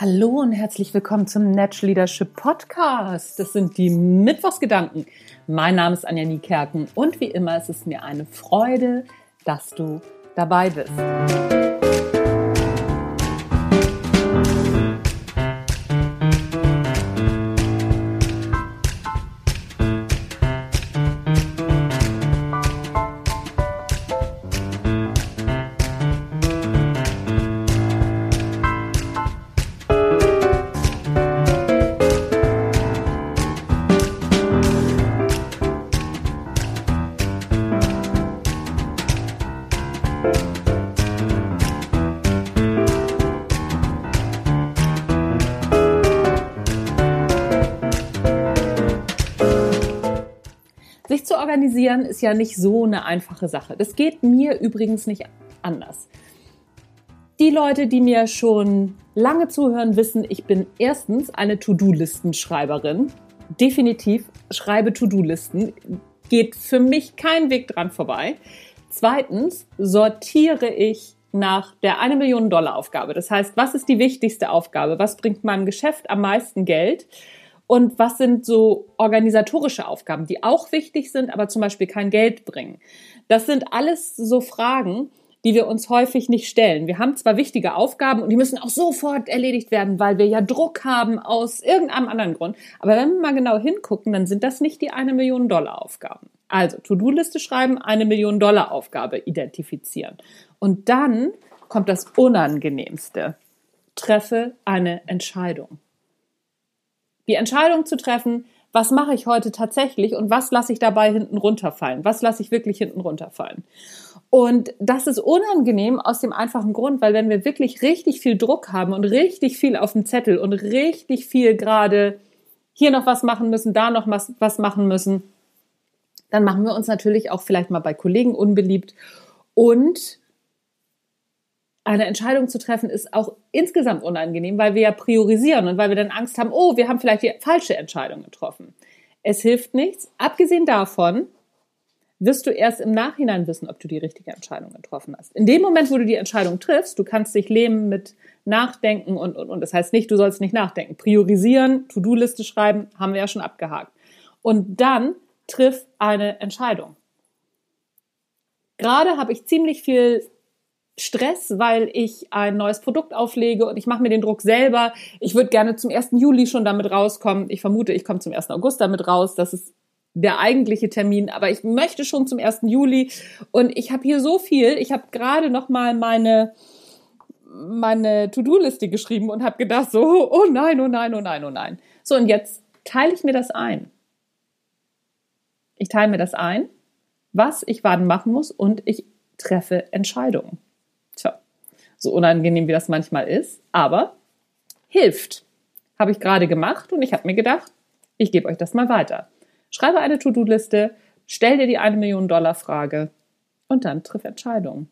Hallo und herzlich willkommen zum Natural Leadership Podcast. Das sind die Mittwochsgedanken. Mein Name ist Anja Niekerken und wie immer ist es mir eine Freude, dass du dabei bist. Zu organisieren ist ja nicht so eine einfache Sache. Das geht mir übrigens nicht anders. Die Leute, die mir schon lange zuhören, wissen, ich bin erstens eine To-Do-Listenschreiberin. Definitiv schreibe To-Do-Listen. Geht für mich kein Weg dran vorbei. Zweitens sortiere ich nach der eine Million Dollar Aufgabe. Das heißt, was ist die wichtigste Aufgabe? Was bringt meinem Geschäft am meisten Geld? Und was sind so organisatorische Aufgaben, die auch wichtig sind, aber zum Beispiel kein Geld bringen? Das sind alles so Fragen, die wir uns häufig nicht stellen. Wir haben zwar wichtige Aufgaben und die müssen auch sofort erledigt werden, weil wir ja Druck haben aus irgendeinem anderen Grund. Aber wenn wir mal genau hingucken, dann sind das nicht die eine Million Dollar Aufgaben. Also To-Do-Liste schreiben, eine Million Dollar Aufgabe identifizieren. Und dann kommt das Unangenehmste. Treffe eine Entscheidung die Entscheidung zu treffen, was mache ich heute tatsächlich und was lasse ich dabei hinten runterfallen? Was lasse ich wirklich hinten runterfallen? Und das ist unangenehm aus dem einfachen Grund, weil wenn wir wirklich richtig viel Druck haben und richtig viel auf dem Zettel und richtig viel gerade hier noch was machen müssen, da noch was, was machen müssen, dann machen wir uns natürlich auch vielleicht mal bei Kollegen unbeliebt und eine Entscheidung zu treffen, ist auch insgesamt unangenehm, weil wir ja priorisieren und weil wir dann Angst haben, oh, wir haben vielleicht die falsche Entscheidung getroffen. Es hilft nichts. Abgesehen davon wirst du erst im Nachhinein wissen, ob du die richtige Entscheidung getroffen hast. In dem Moment, wo du die Entscheidung triffst, du kannst dich lähmen mit Nachdenken und, und, und. Das heißt nicht, du sollst nicht nachdenken. Priorisieren, To-Do-Liste schreiben, haben wir ja schon abgehakt. Und dann triff eine Entscheidung. Gerade habe ich ziemlich viel Stress, weil ich ein neues Produkt auflege und ich mache mir den Druck selber. Ich würde gerne zum 1. Juli schon damit rauskommen. Ich vermute, ich komme zum 1. August damit raus. Das ist der eigentliche Termin, aber ich möchte schon zum 1. Juli und ich habe hier so viel. Ich habe gerade noch mal meine meine To-Do-Liste geschrieben und habe gedacht so, oh nein, oh nein, oh nein, oh nein. So und jetzt teile ich mir das ein. Ich teile mir das ein, was ich wann machen muss und ich treffe Entscheidungen. So unangenehm wie das manchmal ist, aber hilft. Habe ich gerade gemacht und ich habe mir gedacht, ich gebe euch das mal weiter. Schreibe eine To-Do-Liste, stell dir die eine Million Dollar Frage und dann triff Entscheidungen.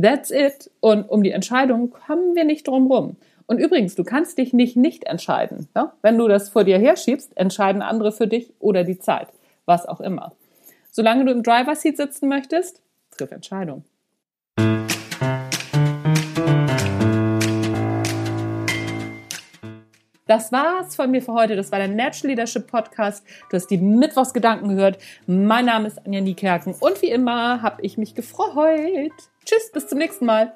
That's it. Und um die Entscheidung kommen wir nicht drum rum. Und übrigens, du kannst dich nicht nicht entscheiden. Ja? Wenn du das vor dir herschiebst, entscheiden andere für dich oder die Zeit. Was auch immer. Solange du im Driver Seat sitzen möchtest, triff Entscheidungen. Das war's von mir für heute. Das war der Natural Leadership Podcast. Du hast die Mittwochsgedanken gehört. Mein Name ist Anja Niekerken und wie immer habe ich mich gefreut. Tschüss, bis zum nächsten Mal.